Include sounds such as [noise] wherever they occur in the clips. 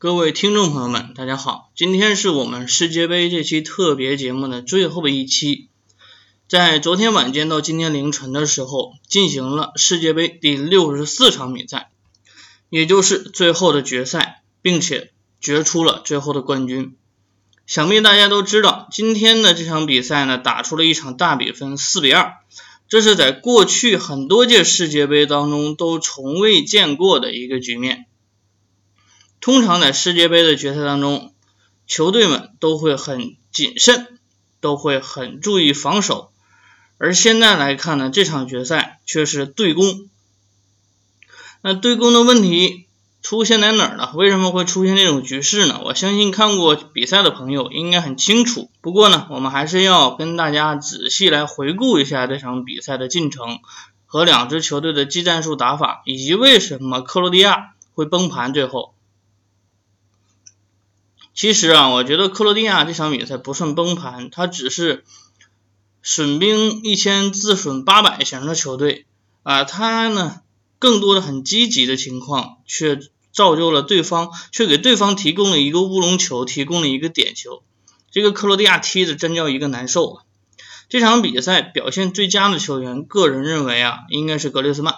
各位听众朋友们，大家好，今天是我们世界杯这期特别节目的最后一期。在昨天晚间到今天凌晨的时候，进行了世界杯第六十四场比赛，也就是最后的决赛，并且决出了最后的冠军。想必大家都知道，今天的这场比赛呢，打出了一场大比分，四比二，这是在过去很多届世界杯当中都从未见过的一个局面。通常在世界杯的决赛当中，球队们都会很谨慎，都会很注意防守。而现在来看呢，这场决赛却是对攻。那对攻的问题出现在哪儿呢？为什么会出现这种局势呢？我相信看过比赛的朋友应该很清楚。不过呢，我们还是要跟大家仔细来回顾一下这场比赛的进程和两支球队的技战术打法，以及为什么克罗地亚会崩盘。最后。其实啊，我觉得克罗地亚这场比赛不算崩盘，他只是损兵一千自损八百型的球队啊，他呢更多的很积极的情况，却造就了对方，却给对方提供了一个乌龙球，提供了一个点球。这个克罗地亚踢的真叫一个难受啊！这场比赛表现最佳的球员，个人认为啊，应该是格列斯曼。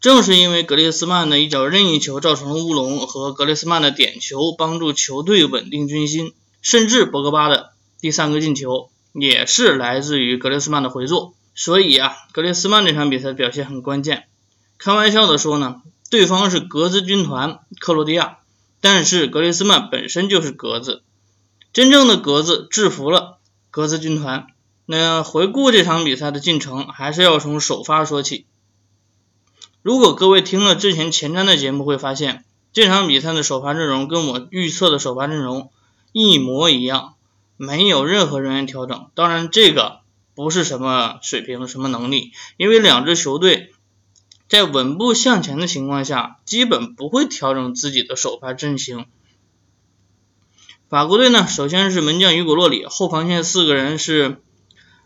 正是因为格列斯曼的一脚任意球造成了乌龙，和格列斯曼的点球帮助球队稳定军心，甚至博格巴的第三个进球也是来自于格列斯曼的回做。所以啊，格列斯曼这场比赛表现很关键。开玩笑的说呢，对方是格子军团克罗地亚，但是格列斯曼本身就是格子，真正的格子制服了格子军团。那回顾这场比赛的进程，还是要从首发说起。如果各位听了之前前瞻的节目，会发现这场比赛的首发阵容跟我预测的首发阵容一模一样，没有任何人员调整。当然，这个不是什么水平、什么能力，因为两支球队在稳步向前的情况下，基本不会调整自己的首发阵型。法国队呢，首先是门将雨果·洛里，后防线四个人是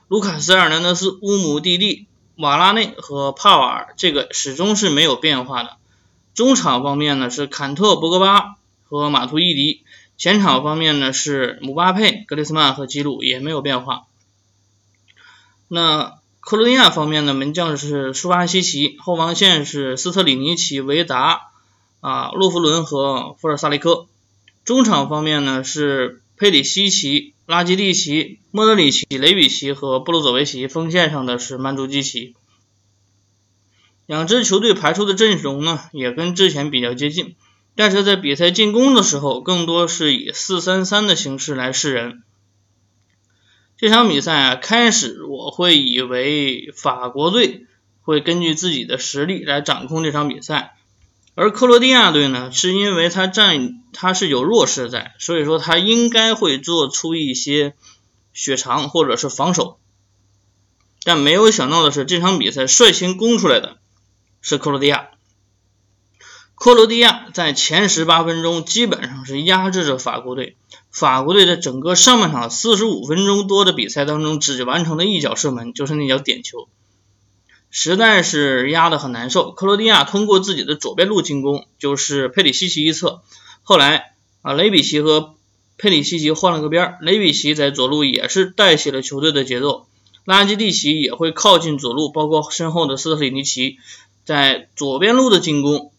卢卡斯·尔南德斯、乌姆蒂蒂。瓦拉内和帕瓦尔这个始终是没有变化的。中场方面呢是坎特、博格巴和马图伊迪。前场方面呢是姆巴佩、格列斯曼和吉鲁也没有变化。那克罗地亚方面呢门将是舒巴西奇，后防线是斯特里尼奇、维达啊、洛夫伦和富尔萨利科。中场方面呢是佩里西奇。拉基蒂奇、莫德里奇、雷比奇和布鲁佐维奇，锋线上的是曼朱基奇。两支球队排出的阵容呢，也跟之前比较接近，但是在比赛进攻的时候，更多是以四三三的形式来示人。这场比赛啊，开始我会以为法国队会根据自己的实力来掌控这场比赛。而克罗地亚队呢，是因为他占他是有弱势在，所以说他应该会做出一些血长或者是防守，但没有想到的是，这场比赛率先攻出来的是克罗地亚。克罗地亚在前十八分钟基本上是压制着法国队，法国队在整个上半场四十五分钟多的比赛当中，只完成了一脚射门，就是那脚点球。实在是压得很难受。克罗地亚通过自己的左边路进攻，就是佩里西奇一侧。后来啊，雷比奇和佩里西奇换了个边，雷比奇在左路也是带起了球队的节奏。拉基蒂奇也会靠近左路，包括身后的斯特里尼奇，在左边路的进攻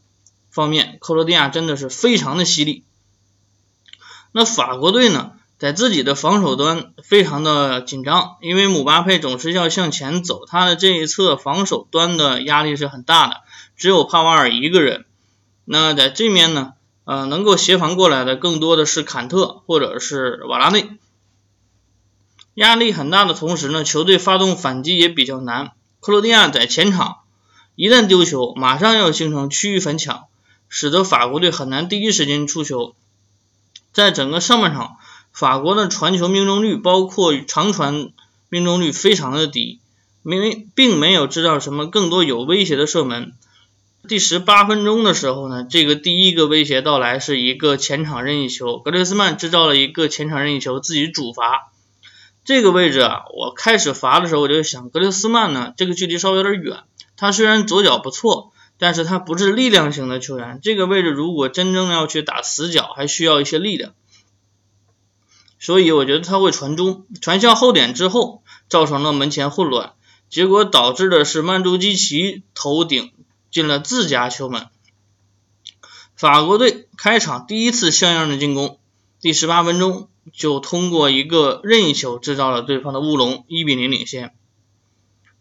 方面，克罗地亚真的是非常的犀利。那法国队呢？在自己的防守端非常的紧张，因为姆巴佩总是要向前走，他的这一侧防守端的压力是很大的，只有帕瓦尔一个人。那在这面呢，呃，能够协防过来的更多的是坎特或者是瓦拉内。压力很大的同时呢，球队发动反击也比较难。克罗地亚在前场一旦丢球，马上要形成区域反抢，使得法国队很难第一时间出球。在整个上半场。法国的传球命中率，包括长传命中率非常的低，没并没有制造什么更多有威胁的射门。第十八分钟的时候呢，这个第一个威胁到来是一个前场任意球，格雷斯曼制造了一个前场任意球，自己主罚。这个位置啊，我开始罚的时候我就想，格雷斯曼呢这个距离稍微有点远，他虽然左脚不错。但是他不是力量型的球员。这个位置如果真正要去打死角，还需要一些力量。所以我觉得他会传中，传向后点之后，造成了门前混乱，结果导致的是曼朱基奇头顶进了自家球门。法国队开场第一次像样的进攻，第十八分钟就通过一个任意球制造了对方的乌龙，一比零领先。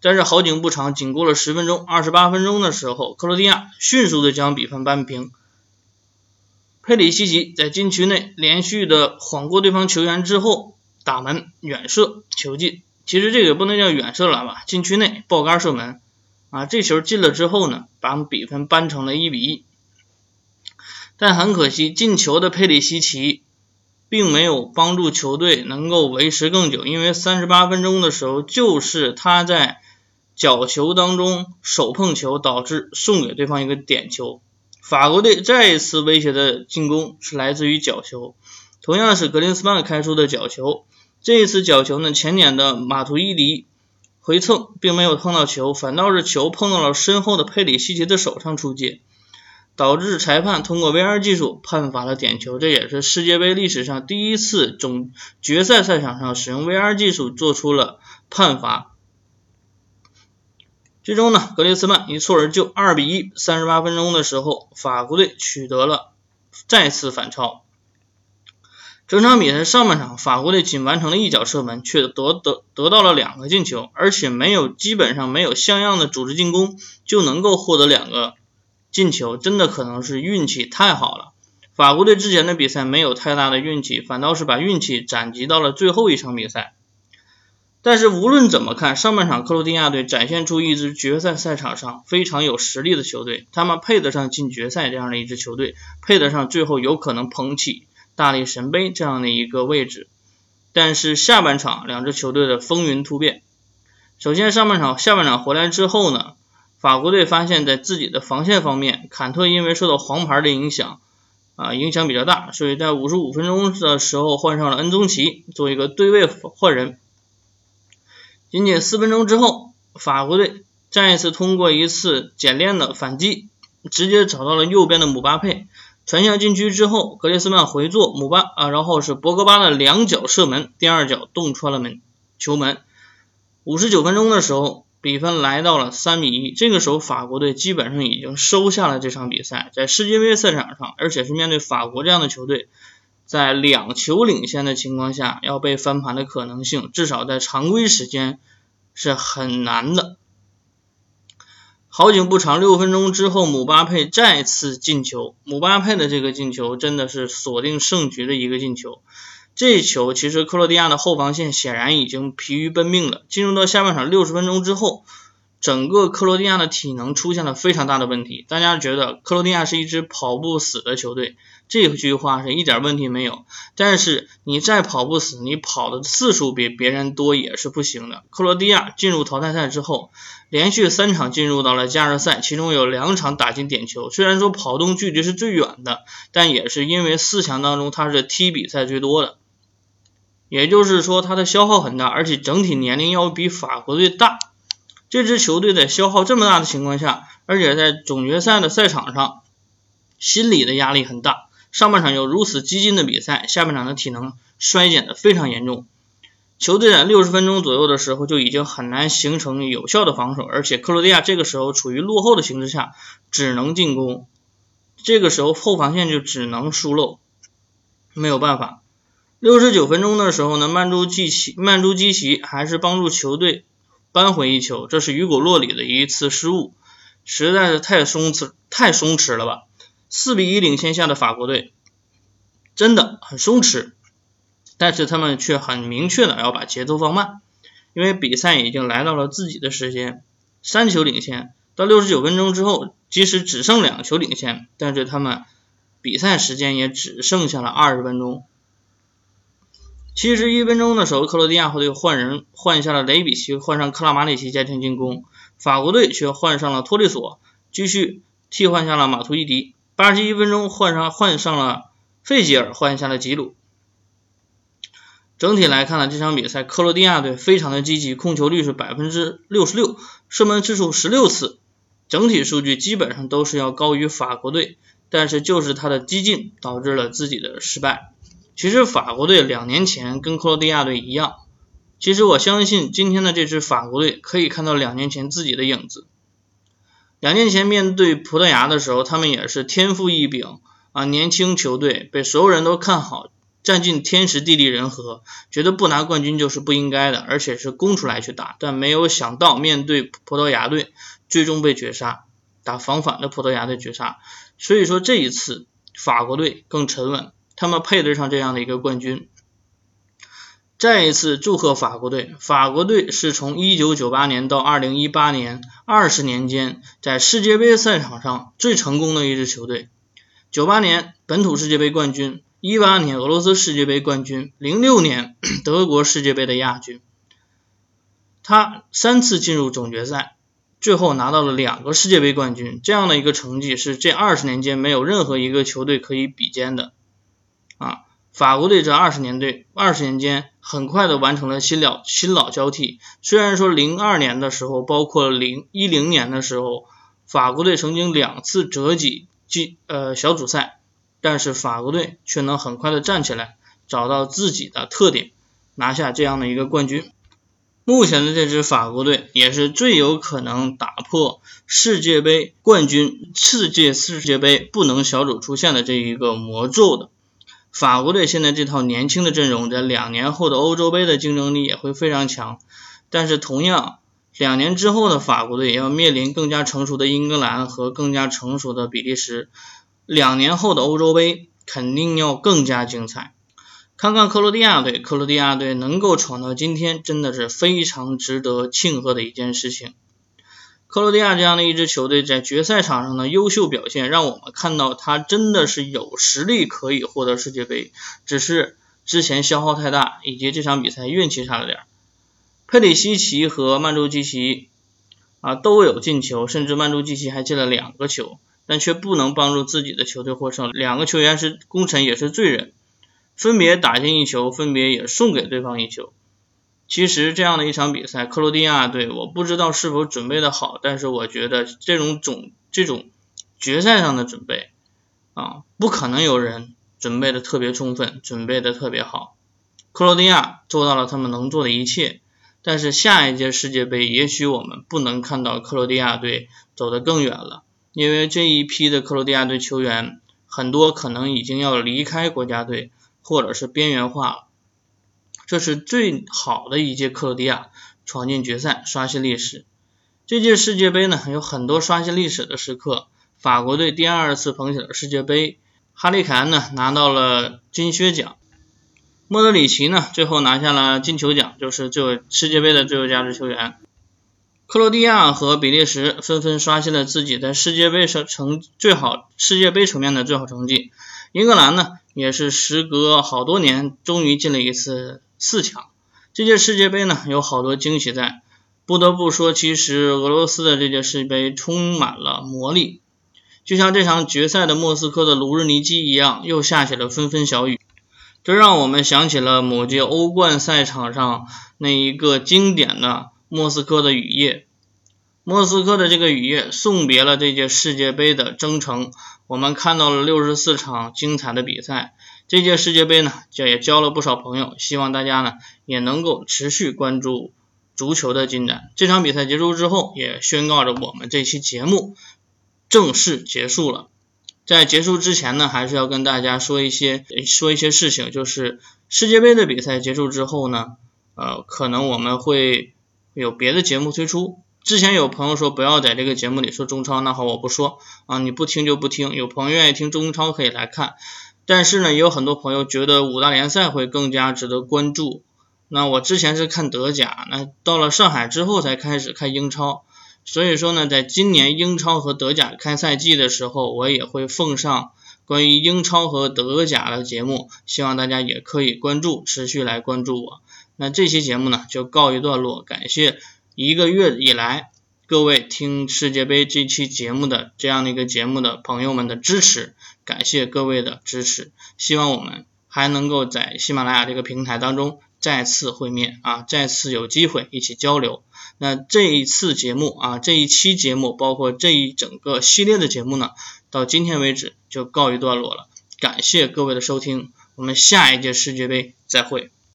但是好景不长，仅过了十分钟，二十八分钟的时候，克罗地亚迅速的将比分扳平。佩里西奇在禁区内连续的晃过对方球员之后，打门远射球进。其实这个不能叫远射了吧？禁区内爆杆射门啊！这球进了之后呢，把比分扳成了一比一。但很可惜，进球的佩里西奇并没有帮助球队能够维持更久，因为三十八分钟的时候，就是他在角球当中手碰球，导致送给对方一个点球。法国队再一次威胁的进攻是来自于角球，同样是格林斯曼开出的角球。这一次角球呢，前点的马图伊迪回蹭，并没有碰到球，反倒是球碰到了身后的佩里西奇的手上出界，导致裁判通过 VR 技术判罚了点球。这也是世界杯历史上第一次总决赛赛场上使用 VR 技术做出了判罚。最终呢，格列斯曼一蹴而就，二比一。三十八分钟的时候，法国队取得了再次反超。整场比赛上半场，法国队仅完成了一脚射门，却得得得到了两个进球，而且没有基本上没有像样的组织进攻就能够获得两个进球，真的可能是运气太好了。法国队之前的比赛没有太大的运气，反倒是把运气攒集到了最后一场比赛。但是无论怎么看，上半场克罗地亚队展现出一支决赛赛场上非常有实力的球队，他们配得上进决赛这样的一支球队，配得上最后有可能捧起大力神杯这样的一个位置。但是下半场两支球队的风云突变，首先上半场下半场回来之后呢，法国队发现在自己的防线方面，坎特因为受到黄牌的影响啊影响比较大，所以在五十五分钟的时候换上了恩宗奇做一个对位换人。仅仅四分钟之后，法国队再一次通过一次简练的反击，直接找到了右边的姆巴佩，传向禁区之后，格列斯曼回做姆巴啊，然后是博格巴的两脚射门，第二脚洞穿了门球门。五十九分钟的时候，比分来到了三比一。这个时候，法国队基本上已经收下了这场比赛，在世界杯赛场上，而且是面对法国这样的球队。在两球领先的情况下，要被翻盘的可能性，至少在常规时间是很难的。好景不长，六分钟之后，姆巴佩再次进球。姆巴佩的这个进球真的是锁定胜局的一个进球。这球其实克罗地亚的后防线显然已经疲于奔命了。进入到下半场六十分钟之后，整个克罗地亚的体能出现了非常大的问题。大家觉得克罗地亚是一支跑不死的球队？这句话是一点问题没有，但是你再跑不死，你跑的次数比别人多也是不行的。克罗地亚进入淘汰赛之后，连续三场进入到了加时赛，其中有两场打进点球。虽然说跑动距离是最远的，但也是因为四强当中他是踢比赛最多的，也就是说他的消耗很大，而且整体年龄要比法国队大。这支球队在消耗这么大的情况下，而且在总决赛的赛场上，心理的压力很大。上半场有如此激进的比赛，下半场的体能衰减的非常严重。球队在六十分钟左右的时候就已经很难形成有效的防守，而且克罗地亚这个时候处于落后的形势下，只能进攻。这个时候后防线就只能疏漏，没有办法。六十九分钟的时候呢，曼朱基奇曼朱基奇还是帮助球队扳回一球，这是雨果洛里的一次失误，实在是太松弛太松弛了吧。四比一领先下的法国队真的很松弛，但是他们却很明确的要把节奏放慢，因为比赛已经来到了自己的时间，三球领先，到六十九分钟之后，即使只剩两球领先，但是他们比赛时间也只剩下了二十分钟。七十一分钟的时候，克罗地亚队换人换下了雷比奇，换上克拉马里奇加强进攻，法国队却换上了托利索，继续替换下了马图伊迪。八十一分钟换上换上了费吉尔，换下了吉鲁。整体来看呢，这场比赛克罗地亚队非常的积极，控球率是百分之六十六，射门次数十六次，整体数据基本上都是要高于法国队，但是就是他的激进导致了自己的失败。其实法国队两年前跟克罗地亚队一样，其实我相信今天的这支法国队可以看到两年前自己的影子。两年前面对葡萄牙的时候，他们也是天赋异禀啊，年轻球队被所有人都看好，占尽天时地利人和，觉得不拿冠军就是不应该的，而且是攻出来去打。但没有想到面对葡萄牙队，最终被绝杀，打防反的葡萄牙队绝杀。所以说这一次法国队更沉稳。他们配得上这样的一个冠军。再一次祝贺法国队！法国队是从1998年到2018年二十年间，在世界杯赛场上最成功的一支球队。98年本土世界杯冠军，18年俄罗斯世界杯冠军，06年 [clears throat] 德国世界杯的亚军。他三次进入总决赛，最后拿到了两个世界杯冠军。这样的一个成绩是这二十年间没有任何一个球队可以比肩的。法国队这二十年队二十年间很快的完成了新老新老交替。虽然说零二年的时候，包括零一零年的时候，法国队曾经两次折戟进呃小组赛，但是法国队却能很快的站起来，找到自己的特点，拿下这样的一个冠军。目前的这支法国队也是最有可能打破世界杯冠军世界世界杯不能小组出线的这一个魔咒的。法国队现在这套年轻的阵容，在两年后的欧洲杯的竞争力也会非常强。但是同样，两年之后的法国队也要面临更加成熟的英格兰和更加成熟的比利时。两年后的欧洲杯肯定要更加精彩。看看克罗地亚队，克罗地亚队能够闯到今天，真的是非常值得庆贺的一件事情。克罗地亚这样的一支球队在决赛场上的优秀表现，让我们看到他真的是有实力可以获得世界杯，只是之前消耗太大，以及这场比赛运气差了点。佩里西奇和曼朱基奇啊都有进球，甚至曼朱基奇还进了两个球，但却不能帮助自己的球队获胜。两个球员是功臣，也是罪人，分别打进一球，分别也送给对方一球。其实这样的一场比赛，克罗地亚队我不知道是否准备的好，但是我觉得这种总这种决赛上的准备啊，不可能有人准备的特别充分，准备的特别好。克罗地亚做到了他们能做的一切，但是下一届世界杯，也许我们不能看到克罗地亚队走得更远了，因为这一批的克罗地亚队球员很多可能已经要离开国家队，或者是边缘化了。这是最好的一届克罗地亚闯进决赛，刷新历史。这届世界杯呢，有很多刷新历史的时刻。法国队第二次捧起了世界杯，哈利凯恩呢拿到了金靴奖，莫德里奇呢最后拿下了金球奖，就是最后世界杯的最有价值球员。克罗地亚和比利时纷纷刷新了自己在世界杯上成最好世界杯层面的最好成绩。英格兰呢，也是时隔好多年，终于进了一次。四强，这届世界杯呢有好多惊喜在，不得不说，其实俄罗斯的这届世界杯充满了魔力，就像这场决赛的莫斯科的卢日尼基一样，又下起了纷纷小雨，这让我们想起了某届欧冠赛场上那一个经典的莫斯科的雨夜。莫斯科的这个雨夜送别了这届世界杯的征程，我们看到了六十四场精彩的比赛。这届世界杯呢，就也交了不少朋友，希望大家呢也能够持续关注足球的进展。这场比赛结束之后，也宣告着我们这期节目正式结束了。在结束之前呢，还是要跟大家说一些说一些事情，就是世界杯的比赛结束之后呢，呃，可能我们会有别的节目推出。之前有朋友说不要在这个节目里说中超，那好，我不说啊，你不听就不听。有朋友愿意听中超，可以来看。但是呢，也有很多朋友觉得五大联赛会更加值得关注。那我之前是看德甲，那到了上海之后才开始看英超。所以说呢，在今年英超和德甲开赛季的时候，我也会奉上关于英超和德甲的节目，希望大家也可以关注，持续来关注我。那这期节目呢，就告一段落，感谢。一个月以来，各位听世界杯这期节目的这样的一个节目的朋友们的支持，感谢各位的支持。希望我们还能够在喜马拉雅这个平台当中再次会面啊，再次有机会一起交流。那这一次节目啊，这一期节目，包括这一整个系列的节目呢，到今天为止就告一段落了。感谢各位的收听，我们下一届世界杯再会。